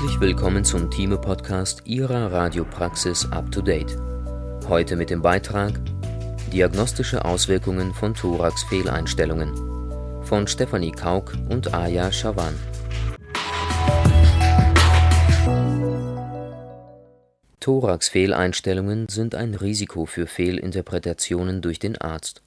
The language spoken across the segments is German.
Herzlich willkommen zum Thieme-Podcast Ihrer Radiopraxis Up to Date. Heute mit dem Beitrag Diagnostische Auswirkungen von Thorax-Fehleinstellungen von Stefanie Kauk und Aya Schawan. Thorax-Fehleinstellungen sind ein Risiko für Fehlinterpretationen durch den Arzt.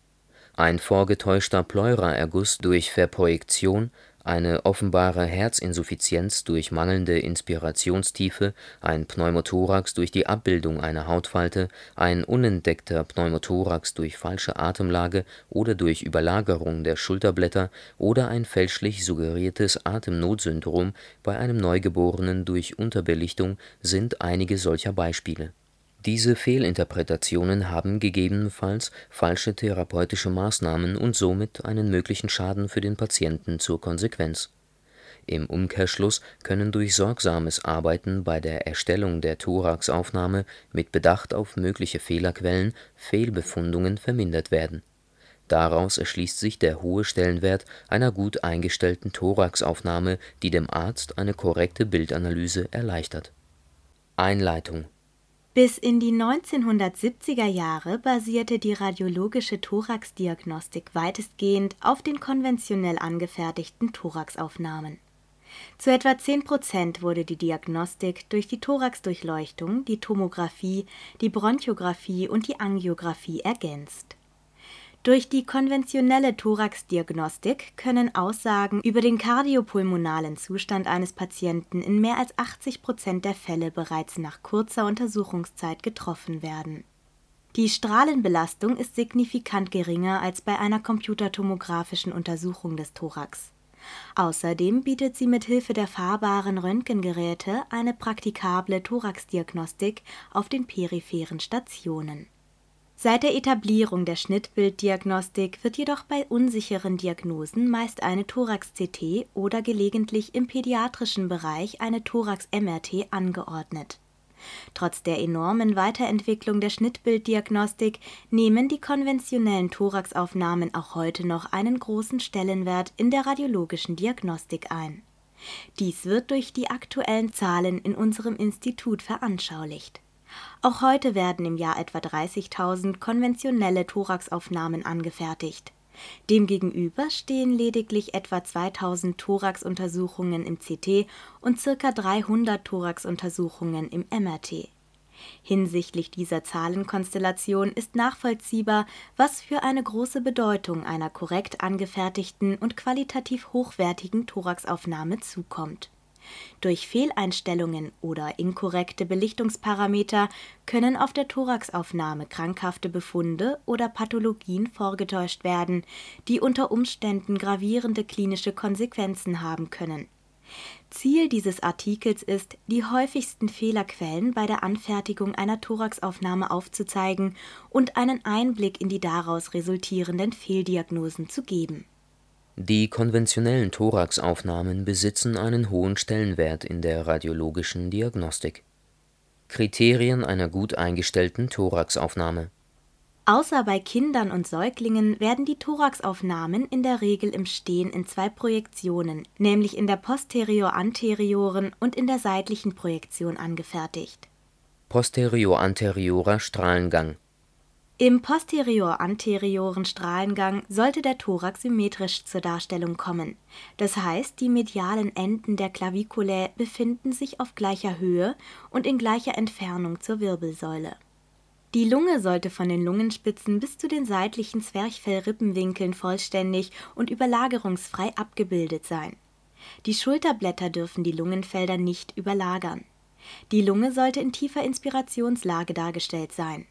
Ein vorgetäuschter Pleuraerguss durch Verprojektion eine offenbare Herzinsuffizienz durch mangelnde Inspirationstiefe, ein Pneumothorax durch die Abbildung einer Hautfalte, ein unentdeckter Pneumothorax durch falsche Atemlage oder durch Überlagerung der Schulterblätter oder ein fälschlich suggeriertes Atemnotsyndrom bei einem Neugeborenen durch Unterbelichtung sind einige solcher Beispiele diese Fehlinterpretationen haben gegebenenfalls falsche therapeutische Maßnahmen und somit einen möglichen Schaden für den Patienten zur Konsequenz. Im Umkehrschluss können durch sorgsames Arbeiten bei der Erstellung der Thoraxaufnahme mit Bedacht auf mögliche Fehlerquellen Fehlbefundungen vermindert werden. Daraus erschließt sich der hohe Stellenwert einer gut eingestellten Thoraxaufnahme, die dem Arzt eine korrekte Bildanalyse erleichtert. Einleitung bis in die 1970er Jahre basierte die radiologische Thoraxdiagnostik weitestgehend auf den konventionell angefertigten Thoraxaufnahmen. Zu etwa 10 Prozent wurde die Diagnostik durch die Thoraxdurchleuchtung, die Tomographie, die Bronchographie und die Angiografie ergänzt durch die konventionelle Thoraxdiagnostik können Aussagen über den kardiopulmonalen Zustand eines Patienten in mehr als 80 Prozent der Fälle bereits nach kurzer Untersuchungszeit getroffen werden. Die Strahlenbelastung ist signifikant geringer als bei einer computertomographischen Untersuchung des Thorax. Außerdem bietet sie mit Hilfe der fahrbaren Röntgengeräte eine praktikable Thoraxdiagnostik auf den peripheren Stationen Seit der Etablierung der Schnittbilddiagnostik wird jedoch bei unsicheren Diagnosen meist eine Thorax-CT oder gelegentlich im pädiatrischen Bereich eine Thorax-MRT angeordnet. Trotz der enormen Weiterentwicklung der Schnittbilddiagnostik nehmen die konventionellen Thoraxaufnahmen auch heute noch einen großen Stellenwert in der radiologischen Diagnostik ein. Dies wird durch die aktuellen Zahlen in unserem Institut veranschaulicht auch heute werden im Jahr etwa 30.000 konventionelle Thoraxaufnahmen angefertigt. Demgegenüber stehen lediglich etwa 2.000 Thoraxuntersuchungen im CT und ca. 300 Thoraxuntersuchungen im MRT. Hinsichtlich dieser Zahlenkonstellation ist nachvollziehbar, was für eine große Bedeutung einer korrekt angefertigten und qualitativ hochwertigen Thoraxaufnahme zukommt durch Fehleinstellungen oder inkorrekte Belichtungsparameter können auf der Thoraxaufnahme krankhafte Befunde oder Pathologien vorgetäuscht werden, die unter Umständen gravierende klinische Konsequenzen haben können. Ziel dieses Artikels ist, die häufigsten Fehlerquellen bei der Anfertigung einer Thoraxaufnahme aufzuzeigen und einen Einblick in die daraus resultierenden Fehldiagnosen zu geben die konventionellen Thoraxaufnahmen besitzen einen hohen Stellenwert in der radiologischen Diagnostik. Kriterien einer gut eingestellten Thoraxaufnahme Außer bei Kindern und Säuglingen werden die Thoraxaufnahmen in der Regel im Stehen in zwei Projektionen, nämlich in der posterior-anterioren und in der seitlichen Projektion angefertigt. Posterior-anteriorer Strahlengang im posterior-anterioren Strahlengang sollte der Thorax symmetrisch zur Darstellung kommen, das heißt die medialen Enden der Claviculae befinden sich auf gleicher Höhe und in gleicher Entfernung zur Wirbelsäule. Die Lunge sollte von den Lungenspitzen bis zu den seitlichen Zwerchfellrippenwinkeln vollständig und überlagerungsfrei abgebildet sein. Die Schulterblätter dürfen die Lungenfelder nicht überlagern. Die Lunge sollte in tiefer Inspirationslage dargestellt sein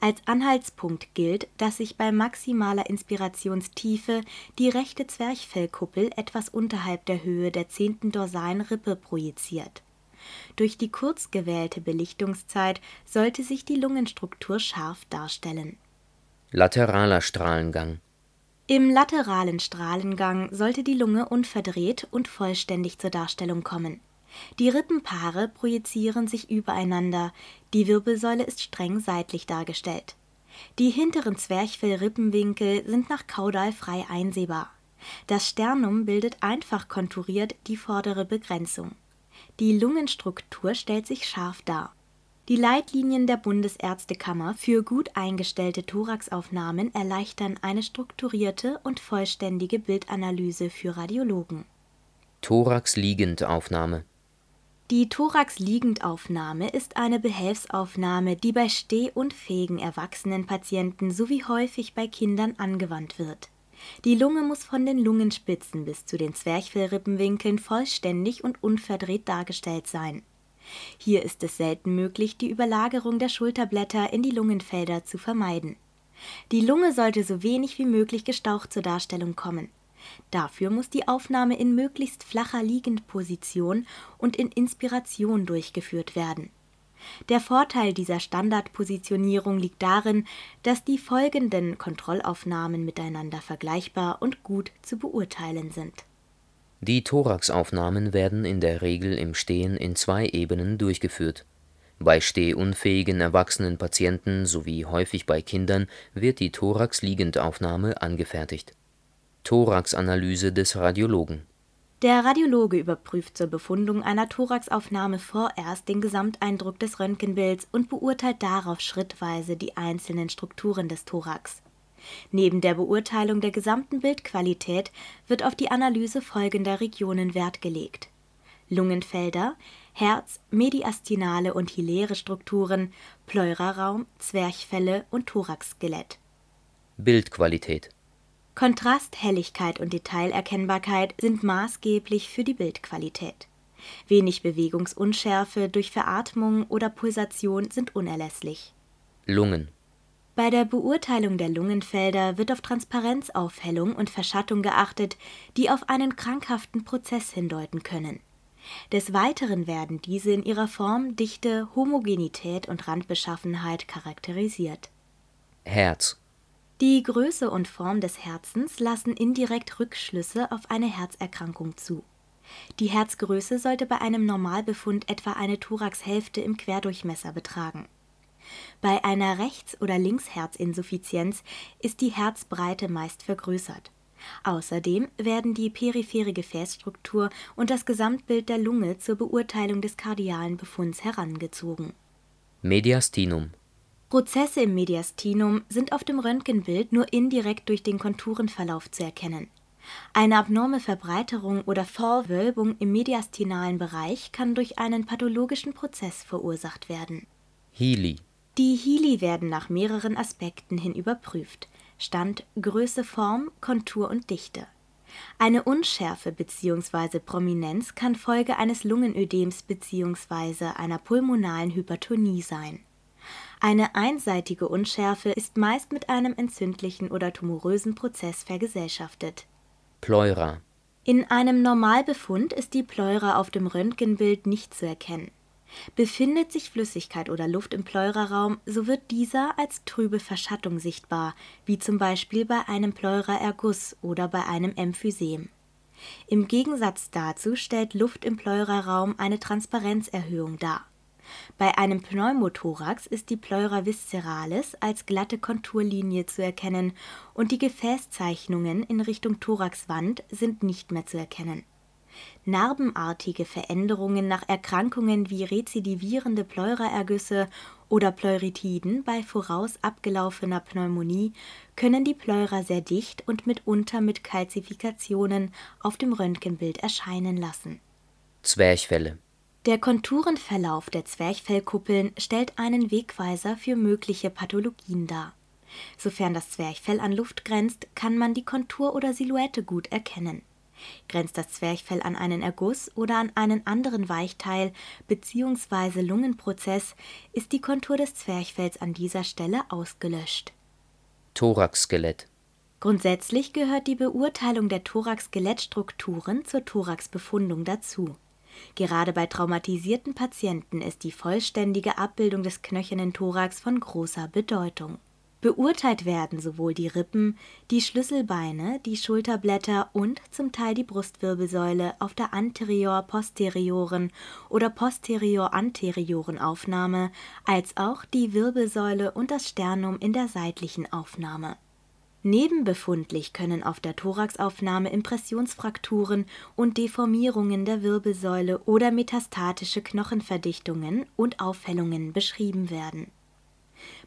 als Anhaltspunkt gilt, dass sich bei maximaler Inspirationstiefe die rechte Zwerchfellkuppel etwas unterhalb der Höhe der zehnten dorsalen Rippe projiziert. Durch die kurz gewählte Belichtungszeit sollte sich die Lungenstruktur scharf darstellen. Lateraler Strahlengang Im lateralen Strahlengang sollte die Lunge unverdreht und vollständig zur Darstellung kommen die Rippenpaare projizieren sich übereinander, die Wirbelsäule ist streng seitlich dargestellt. Die hinteren Zwerchfellrippenwinkel sind nach kaudal frei einsehbar. Das Sternum bildet einfach konturiert die vordere Begrenzung. Die Lungenstruktur stellt sich scharf dar. Die Leitlinien der Bundesärztekammer für gut eingestellte Thoraxaufnahmen erleichtern eine strukturierte und vollständige Bildanalyse für Radiologen. Thorax-Liegendaufnahme Die Thorax-Liegendaufnahme ist eine Behelfsaufnahme, die bei stehunfähigen erwachsenen Patienten sowie häufig bei Kindern angewandt wird. Die Lunge muss von den Lungenspitzen bis zu den Zwerchfellrippenwinkeln vollständig und unverdreht dargestellt sein hier ist es selten möglich, die Überlagerung der Schulterblätter in die Lungenfelder zu vermeiden. Die Lunge sollte so wenig wie möglich gestaucht zur Darstellung kommen. Dafür muss die Aufnahme in möglichst flacher Liegendposition und in Inspiration durchgeführt werden. Der Vorteil dieser Standardpositionierung liegt darin, dass die folgenden Kontrollaufnahmen miteinander vergleichbar und gut zu beurteilen sind die Thoraxaufnahmen werden in der Regel im Stehen in zwei Ebenen durchgeführt. Bei stehunfähigen erwachsenen Patienten sowie häufig bei Kindern wird die Thorax-Liegendaufnahme angefertigt. Thoraxanalyse des Radiologen. Der Radiologe überprüft zur Befundung einer Thoraxaufnahme vorerst den Gesamteindruck des Röntgenbilds und beurteilt darauf schrittweise die einzelnen Strukturen des Thorax. Neben der Beurteilung der gesamten Bildqualität wird auf die Analyse folgender Regionen Wert gelegt: Lungenfelder, Herz, mediastinale und hiläre Strukturen, Pleuraraum, Zwerchfelle und Thoraxskelett. Bildqualität Kontrast, Helligkeit und Detailerkennbarkeit sind maßgeblich für die Bildqualität. Wenig Bewegungsunschärfe durch Veratmung oder Pulsation sind unerlässlich. Lungen bei der Beurteilung der Lungenfelder wird auf Transparenzaufhellung und Verschattung geachtet, die auf einen krankhaften Prozess hindeuten können. Des Weiteren werden diese in ihrer Form, Dichte, Homogenität und Randbeschaffenheit charakterisiert. Herz Die Größe und Form des Herzens lassen indirekt Rückschlüsse auf eine Herzerkrankung zu. Die Herzgröße sollte bei einem Normalbefund etwa eine Thoraxhälfte im Querdurchmesser betragen bei einer Rechts oder Linksherzinsuffizienz ist die Herzbreite meist vergrößert. Außerdem werden die periphere Gefäßstruktur und das Gesamtbild der Lunge zur Beurteilung des kardialen Befunds herangezogen. Mediastinum Prozesse im Mediastinum sind auf dem Röntgenbild nur indirekt durch den Konturenverlauf zu erkennen. Eine abnorme Verbreiterung oder Vorwölbung im mediastinalen Bereich kann durch einen pathologischen Prozess verursacht werden. Healy die Hili werden nach mehreren Aspekten hin überprüft: Stand, Größe, Form, Kontur und Dichte. Eine Unschärfe bzw. Prominenz kann Folge eines Lungenödems bzw. einer pulmonalen Hypertonie sein. Eine einseitige Unschärfe ist meist mit einem entzündlichen oder tumorösen Prozess vergesellschaftet. Pleura In einem Normalbefund ist die Pleura auf dem Röntgenbild nicht zu erkennen Befindet sich Flüssigkeit oder Luft im Pleuraraum, so wird dieser als trübe Verschattung sichtbar, wie zum Beispiel bei einem Pleuraerguss oder bei einem Emphysem. Im Gegensatz dazu stellt Luft im Pleuraraum eine Transparenzerhöhung dar. Bei einem Pneumothorax ist die Pleura visceralis als glatte Konturlinie zu erkennen und die Gefäßzeichnungen in Richtung Thoraxwand sind nicht mehr zu erkennen Narbenartige Veränderungen nach Erkrankungen wie rezidivierende Pleuraergüsse oder Pleuritiden bei voraus abgelaufener Pneumonie können die Pleura sehr dicht und mitunter mit Kalzifikationen auf dem Röntgenbild erscheinen lassen. Zwerchfelle Der Konturenverlauf der Zwerchfellkuppeln stellt einen Wegweiser für mögliche Pathologien dar. Sofern das Zwerchfell an Luft grenzt, kann man die Kontur oder Silhouette gut erkennen Grenzt das Zwerchfell an einen Erguss oder an einen anderen Weichteil bzw. Lungenprozess, ist die Kontur des Zwerchfells an dieser Stelle ausgelöscht. Thoraxskelett Grundsätzlich gehört die Beurteilung der Thorax-Skelettstrukturen zur Thoraxbefundung dazu. Gerade bei traumatisierten Patienten ist die vollständige Abbildung des knöchernen Thorax von großer Bedeutung. Beurteilt werden sowohl die Rippen, die Schlüsselbeine, die Schulterblätter und zum Teil die Brustwirbelsäule auf der anterior-posterioren oder posterior-anterioren Aufnahme als auch die Wirbelsäule und das Sternum in der seitlichen Aufnahme Nebenbefundlich können auf der Thoraxaufnahme Impressionsfrakturen und Deformierungen der Wirbelsäule oder metastatische Knochenverdichtungen und Aufhellungen beschrieben werden.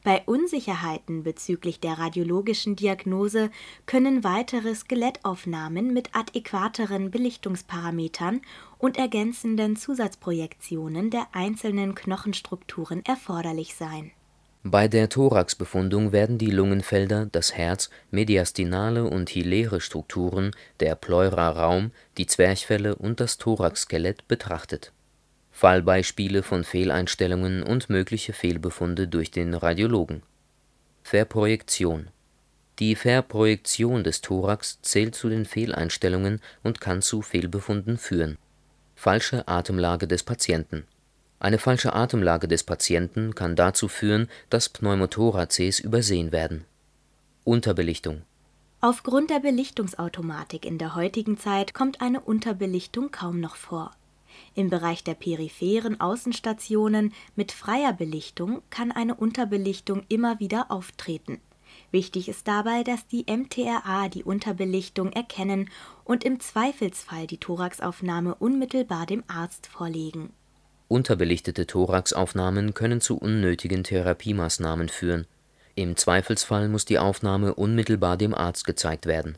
Bei Unsicherheiten bezüglich der radiologischen Diagnose können weitere Skelettaufnahmen mit adäquateren Belichtungsparametern und ergänzenden Zusatzprojektionen der einzelnen Knochenstrukturen erforderlich sein bei der Thoraxbefundung werden die Lungenfelder, das Herz, mediastinale und hiläre Strukturen, der Pleura-Raum, die Zwerchfelle und das Thoraxskelett betrachtet. Fallbeispiele von Fehleinstellungen und mögliche Fehlbefunde durch den Radiologen. Verprojektion Die Verprojektion des Thorax zählt zu den Fehleinstellungen und kann zu Fehlbefunden führen. Falsche Atemlage des Patienten eine falsche Atemlage des Patienten kann dazu führen, dass Pneumothoraces übersehen werden. Unterbelichtung Aufgrund der Belichtungsautomatik in der heutigen Zeit kommt eine Unterbelichtung kaum noch vor. Im Bereich der peripheren Außenstationen mit freier Belichtung kann eine Unterbelichtung immer wieder auftreten. Wichtig ist dabei, dass die MTRA die Unterbelichtung erkennen und im Zweifelsfall die Thoraxaufnahme unmittelbar dem Arzt vorlegen Unterbelichtete Thoraxaufnahmen können zu unnötigen Therapiemaßnahmen führen, im Zweifelsfall muss die Aufnahme unmittelbar dem Arzt gezeigt werden.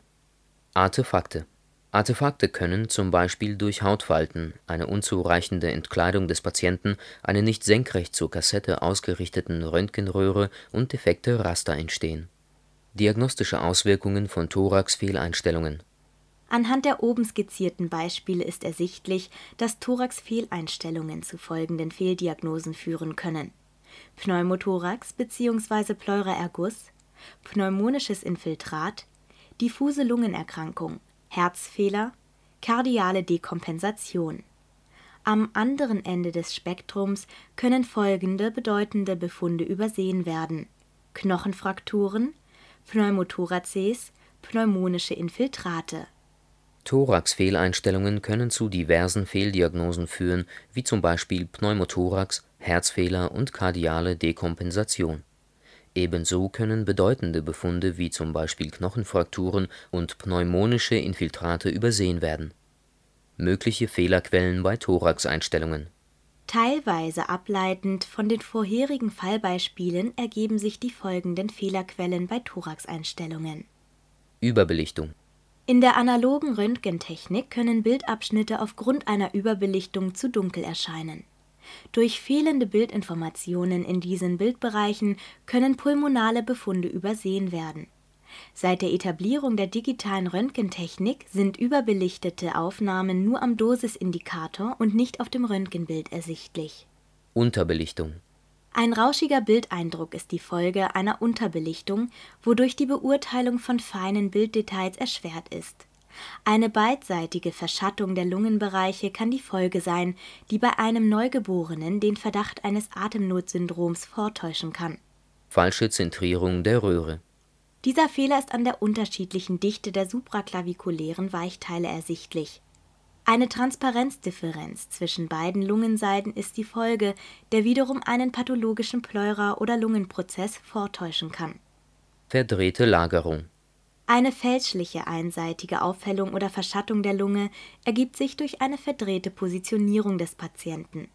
Artefakte Artefakte können zum Beispiel durch Hautfalten, eine unzureichende Entkleidung des Patienten, eine nicht senkrecht zur Kassette ausgerichteten Röntgenröhre und defekte Raster entstehen. Diagnostische Auswirkungen von Thorax-Fehleinstellungen Anhand der oben skizzierten Beispiele ist ersichtlich, dass Thorax-Fehleinstellungen zu folgenden Fehldiagnosen führen können: Pneumothorax bzw. Pleuraerguss, pneumonisches Infiltrat, diffuse Lungenerkrankung, Herzfehler, kardiale Dekompensation. Am anderen Ende des Spektrums können folgende bedeutende Befunde übersehen werden: Knochenfrakturen, Pneumothoraces, pneumonische Infiltrate Thorax-Fehleinstellungen können zu diversen Fehldiagnosen führen, wie zum Beispiel Pneumothorax, Herzfehler und kardiale Dekompensation. Ebenso können bedeutende Befunde wie zum Beispiel Knochenfrakturen und pneumonische Infiltrate übersehen werden. Mögliche Fehlerquellen bei Thoraxeinstellungen Teilweise ableitend von den vorherigen Fallbeispielen ergeben sich die folgenden Fehlerquellen bei Thoraxeinstellungen: Überbelichtung in der analogen Röntgentechnik können Bildabschnitte aufgrund einer Überbelichtung zu dunkel erscheinen. Durch fehlende Bildinformationen in diesen Bildbereichen können pulmonale Befunde übersehen werden. Seit der Etablierung der digitalen Röntgentechnik sind überbelichtete Aufnahmen nur am Dosisindikator und nicht auf dem Röntgenbild ersichtlich. Unterbelichtung ein rauschiger Bildeindruck ist die Folge einer Unterbelichtung, wodurch die Beurteilung von feinen Bilddetails erschwert ist. Eine beidseitige Verschattung der Lungenbereiche kann die Folge sein, die bei einem Neugeborenen den Verdacht eines Atemnotsyndroms vortäuschen kann. Falsche Zentrierung der Röhre Dieser Fehler ist an der unterschiedlichen Dichte der supraklavikulären Weichteile ersichtlich eine Transparenzdifferenz zwischen beiden Lungenseiten ist die Folge, der wiederum einen pathologischen Pleura oder Lungenprozess vortäuschen kann. Verdrehte Lagerung Eine fälschliche einseitige Aufhellung oder Verschattung der Lunge ergibt sich durch eine verdrehte Positionierung des Patienten.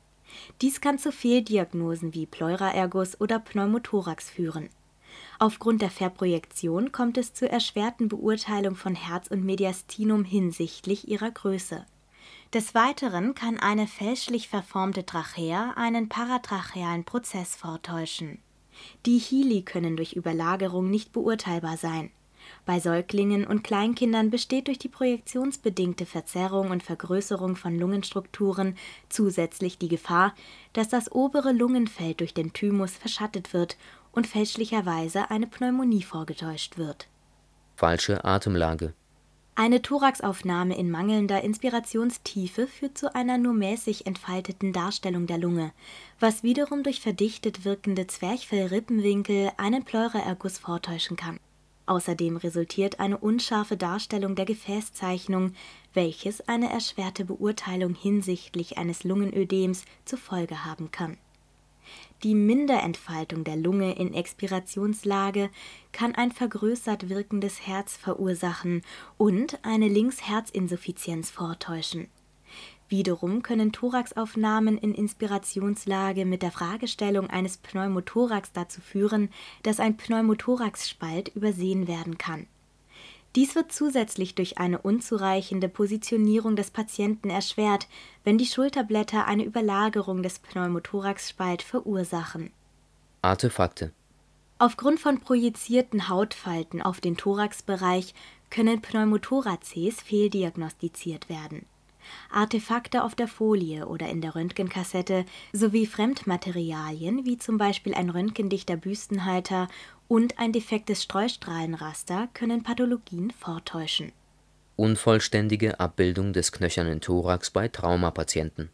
Dies kann zu Fehldiagnosen wie Pleuraerguss oder Pneumothorax führen. Aufgrund der Verprojektion kommt es zur erschwerten Beurteilung von Herz und Mediastinum hinsichtlich ihrer Größe des Weiteren kann eine fälschlich verformte Trachea einen paratrachealen Prozess vortäuschen. Die Hili können durch Überlagerung nicht beurteilbar sein. Bei Säuglingen und Kleinkindern besteht durch die projektionsbedingte Verzerrung und Vergrößerung von Lungenstrukturen zusätzlich die Gefahr, dass das obere Lungenfeld durch den Thymus verschattet wird und fälschlicherweise eine Pneumonie vorgetäuscht wird. Falsche Atemlage eine Thoraxaufnahme in mangelnder Inspirationstiefe führt zu einer nur mäßig entfalteten Darstellung der Lunge, was wiederum durch verdichtet wirkende Zwerchfellrippenwinkel einen Pleuraerguss vortäuschen kann. Außerdem resultiert eine unscharfe Darstellung der Gefäßzeichnung, welches eine erschwerte Beurteilung hinsichtlich eines Lungenödems zur Folge haben kann Die Minderentfaltung der Lunge in Expirationslage kann ein vergrößert wirkendes Herz verursachen und eine Linksherzinsuffizienz vortäuschen. Wiederum können Thoraxaufnahmen in Inspirationslage mit der Fragestellung eines Pneumothorax dazu führen, dass ein Pneumothoraxspalt übersehen werden kann dies wird zusätzlich durch eine unzureichende Positionierung des Patienten erschwert, wenn die Schulterblätter eine Überlagerung des Pneumothoraxspalt verursachen. Artefakte Aufgrund von projizierten Hautfalten auf den Thoraxbereich können Pneumothoraces fehldiagnostiziert werden Artefakte auf der Folie oder in der Röntgenkassette sowie Fremdmaterialien wie zum Beispiel ein röntgendichter Büstenhalter und ein defektes Streustrahlenraster können Pathologien vortäuschen. Unvollständige Abbildung des knöchernen Thorax bei Traumapatienten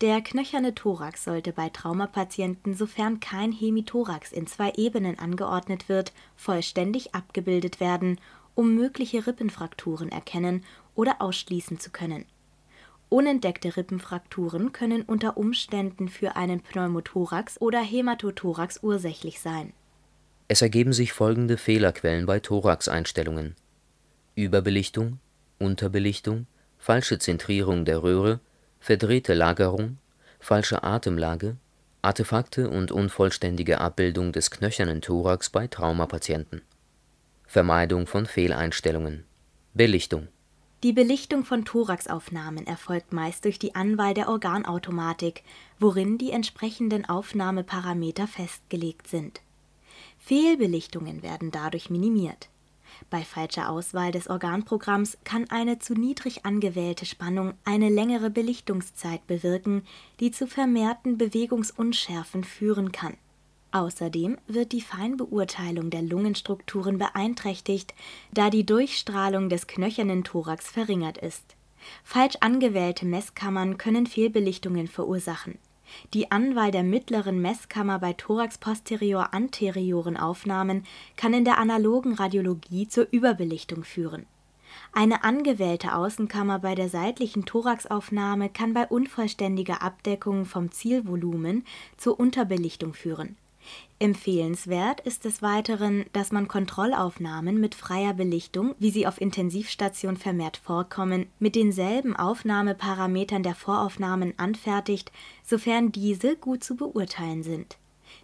Der knöcherne Thorax sollte bei Traumapatienten, sofern kein Hemithorax in zwei Ebenen angeordnet wird, vollständig abgebildet werden, um mögliche Rippenfrakturen erkennen oder ausschließen zu können Unentdeckte Rippenfrakturen können unter Umständen für einen Pneumothorax oder Hämatothorax ursächlich sein. Es ergeben sich folgende Fehlerquellen bei Thoraxeinstellungen: Überbelichtung, Unterbelichtung, falsche Zentrierung der Röhre, verdrehte Lagerung, falsche Atemlage, Artefakte und unvollständige Abbildung des knöchernen Thorax bei Traumapatienten. Vermeidung von Fehleinstellungen Belichtung die Belichtung von Thoraxaufnahmen erfolgt meist durch die Anwahl der Organautomatik, worin die entsprechenden Aufnahmeparameter festgelegt sind. Fehlbelichtungen werden dadurch minimiert. Bei falscher Auswahl des Organprogramms kann eine zu niedrig angewählte Spannung eine längere Belichtungszeit bewirken, die zu vermehrten Bewegungsunschärfen führen kann Außerdem wird die Feinbeurteilung der Lungenstrukturen beeinträchtigt, da die Durchstrahlung des knöchernen Thorax verringert ist. Falsch angewählte Messkammern können Fehlbelichtungen verursachen. Die Anwahl der mittleren Messkammer bei thorax-posterior-anterioren Aufnahmen kann in der analogen Radiologie zur Überbelichtung führen. Eine angewählte Außenkammer bei der seitlichen Thoraxaufnahme kann bei unvollständiger Abdeckung vom Zielvolumen zur Unterbelichtung führen Empfehlenswert ist des Weiteren, dass man Kontrollaufnahmen mit freier Belichtung, wie sie auf Intensivstation vermehrt vorkommen, mit denselben Aufnahmeparametern der Voraufnahmen anfertigt, sofern diese gut zu beurteilen sind.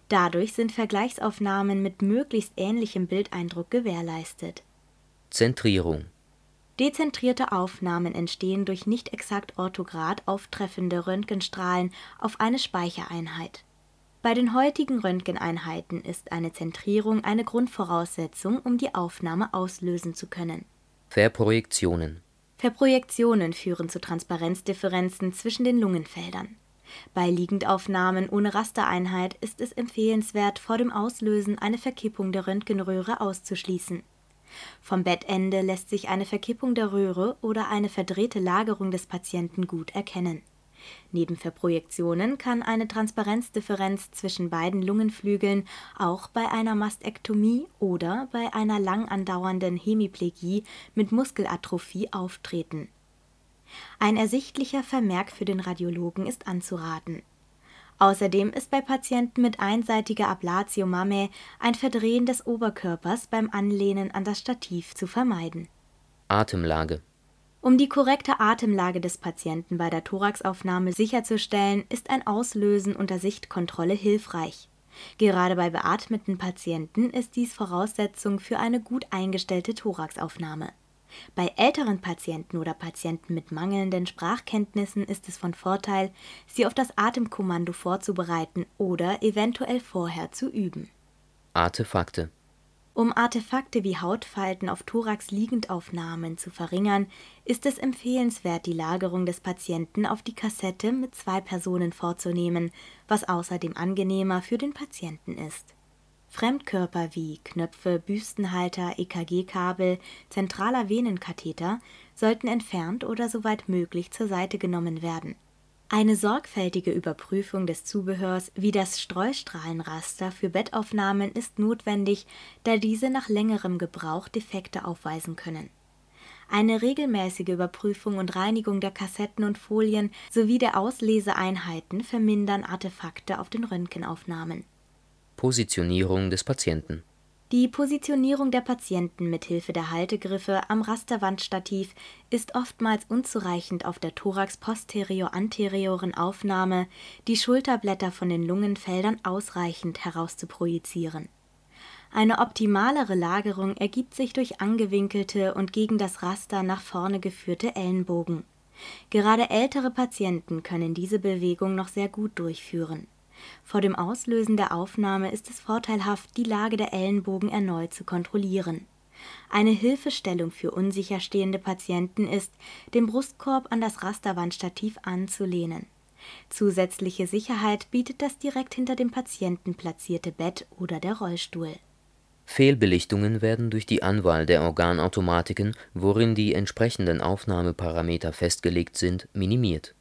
Dadurch sind Vergleichsaufnahmen mit möglichst ähnlichem Bildeindruck gewährleistet. Zentrierung Dezentrierte Aufnahmen entstehen durch nicht exakt orthograd auftreffende Röntgenstrahlen auf eine Speichereinheit bei den heutigen Röntgeneinheiten ist eine Zentrierung eine Grundvoraussetzung, um die Aufnahme auslösen zu können. Verprojektionen Verprojektionen führen zu Transparenzdifferenzen zwischen den Lungenfeldern. Bei Liegendaufnahmen ohne Rastereinheit ist es empfehlenswert, vor dem Auslösen eine Verkippung der Röntgenröhre auszuschließen. Vom Bettende lässt sich eine Verkippung der Röhre oder eine verdrehte Lagerung des Patienten gut erkennen Neben Verprojektionen kann eine Transparenzdifferenz zwischen beiden Lungenflügeln auch bei einer Mastektomie oder bei einer lang andauernden Hemiplegie mit Muskelatrophie auftreten. Ein ersichtlicher Vermerk für den Radiologen ist anzuraten. Außerdem ist bei Patienten mit einseitiger Ablatio mammae ein Verdrehen des Oberkörpers beim Anlehnen an das Stativ zu vermeiden. Atemlage um die korrekte Atemlage des Patienten bei der Thoraxaufnahme sicherzustellen, ist ein Auslösen unter Sichtkontrolle hilfreich. Gerade bei beatmeten Patienten ist dies Voraussetzung für eine gut eingestellte Thoraxaufnahme. Bei älteren Patienten oder Patienten mit mangelnden Sprachkenntnissen ist es von Vorteil, sie auf das Atemkommando vorzubereiten oder eventuell vorher zu üben. Artefakte um Artefakte wie Hautfalten auf Thorax-Liegendaufnahmen zu verringern, ist es empfehlenswert, die Lagerung des Patienten auf die Kassette mit zwei Personen vorzunehmen, was außerdem angenehmer für den Patienten ist. Fremdkörper wie Knöpfe, Büstenhalter, EKG-Kabel, zentraler Venenkatheter sollten entfernt oder soweit möglich zur Seite genommen werden eine sorgfältige Überprüfung des Zubehörs wie das Streustrahlenraster für Bettaufnahmen ist notwendig, da diese nach längerem Gebrauch Defekte aufweisen können. Eine regelmäßige Überprüfung und Reinigung der Kassetten und Folien sowie der Ausleseeinheiten vermindern Artefakte auf den Röntgenaufnahmen Positionierung des Patienten Die Positionierung der Patienten mit Hilfe der Haltegriffe am Rasterwandstativ ist oftmals unzureichend auf der thorax-posterior-anterioren Aufnahme, die Schulterblätter von den Lungenfeldern ausreichend herauszuprojizieren. Eine optimalere Lagerung ergibt sich durch angewinkelte und gegen das Raster nach vorne geführte Ellenbogen. Gerade ältere Patienten können diese Bewegung noch sehr gut durchführen. Vor dem Auslösen der Aufnahme ist es vorteilhaft, die Lage der Ellenbogen erneut zu kontrollieren. Eine Hilfestellung für unsicher stehende Patienten ist, den Brustkorb an das Rasterwandstativ anzulehnen. Zusätzliche Sicherheit bietet das direkt hinter dem Patienten platzierte Bett oder der Rollstuhl. Fehlbelichtungen werden durch die Anwahl der Organautomatiken, worin die entsprechenden Aufnahmeparameter festgelegt sind, minimiert.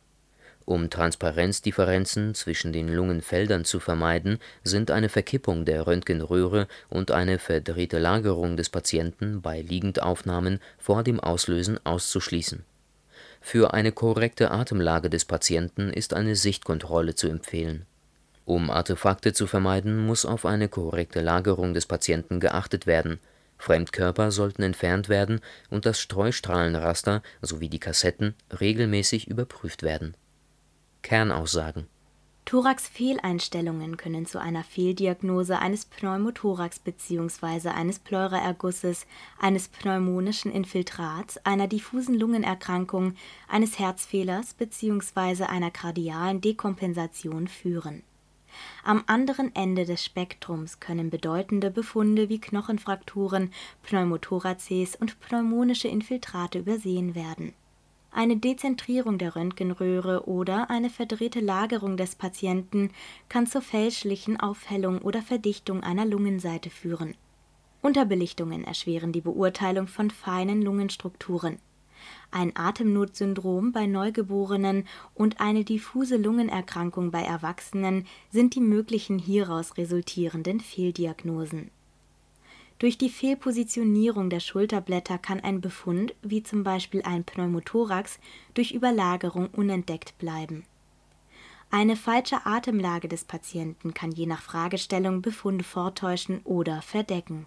Um Transparenzdifferenzen zwischen den Lungenfeldern zu vermeiden, sind eine Verkippung der Röntgenröhre und eine verdrehte Lagerung des Patienten bei Liegendaufnahmen vor dem Auslösen auszuschließen. Für eine korrekte Atemlage des Patienten ist eine Sichtkontrolle zu empfehlen um Artefakte zu vermeiden, muss auf eine korrekte Lagerung des Patienten geachtet werden, Fremdkörper sollten entfernt werden und das Streustrahlenraster sowie die Kassetten regelmäßig überprüft werden. Kernaussagen Thorax-Fehleinstellungen können zu einer Fehldiagnose eines Pneumothorax bzw. eines Pleuraergusses, eines pneumonischen Infiltrats, einer diffusen Lungenerkrankung, eines Herzfehlers bzw. einer kardialen Dekompensation führen am anderen Ende des Spektrums können bedeutende Befunde wie Knochenfrakturen, Pneumothoraces und pneumonische Infiltrate übersehen werden. Eine Dezentrierung der Röntgenröhre oder eine verdrehte Lagerung des Patienten kann zur fälschlichen Aufhellung oder Verdichtung einer Lungenseite führen. Unterbelichtungen erschweren die Beurteilung von feinen Lungenstrukturen ein Atemnotsyndrom bei Neugeborenen und eine diffuse Lungenerkrankung bei Erwachsenen sind die möglichen hieraus resultierenden Fehldiagnosen. Durch die Fehlpositionierung der Schulterblätter kann ein Befund, wie zum Beispiel ein Pneumothorax, durch Überlagerung unentdeckt bleiben. Eine falsche Atemlage des Patienten kann je nach Fragestellung Befunde vortäuschen oder verdecken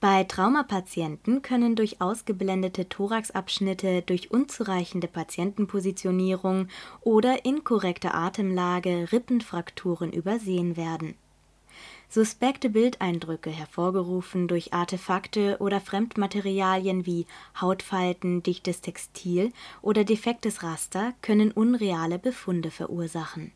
bei Traumapatienten können durch ausgeblendete Thoraxabschnitte, durch unzureichende Patientenpositionierung oder inkorrekte Atemlage Rippenfrakturen übersehen werden. Suspekte Bildeindrücke, hervorgerufen durch Artefakte oder Fremdmaterialien wie Hautfalten, dichtes Textil oder defektes Raster, können unreale Befunde verursachen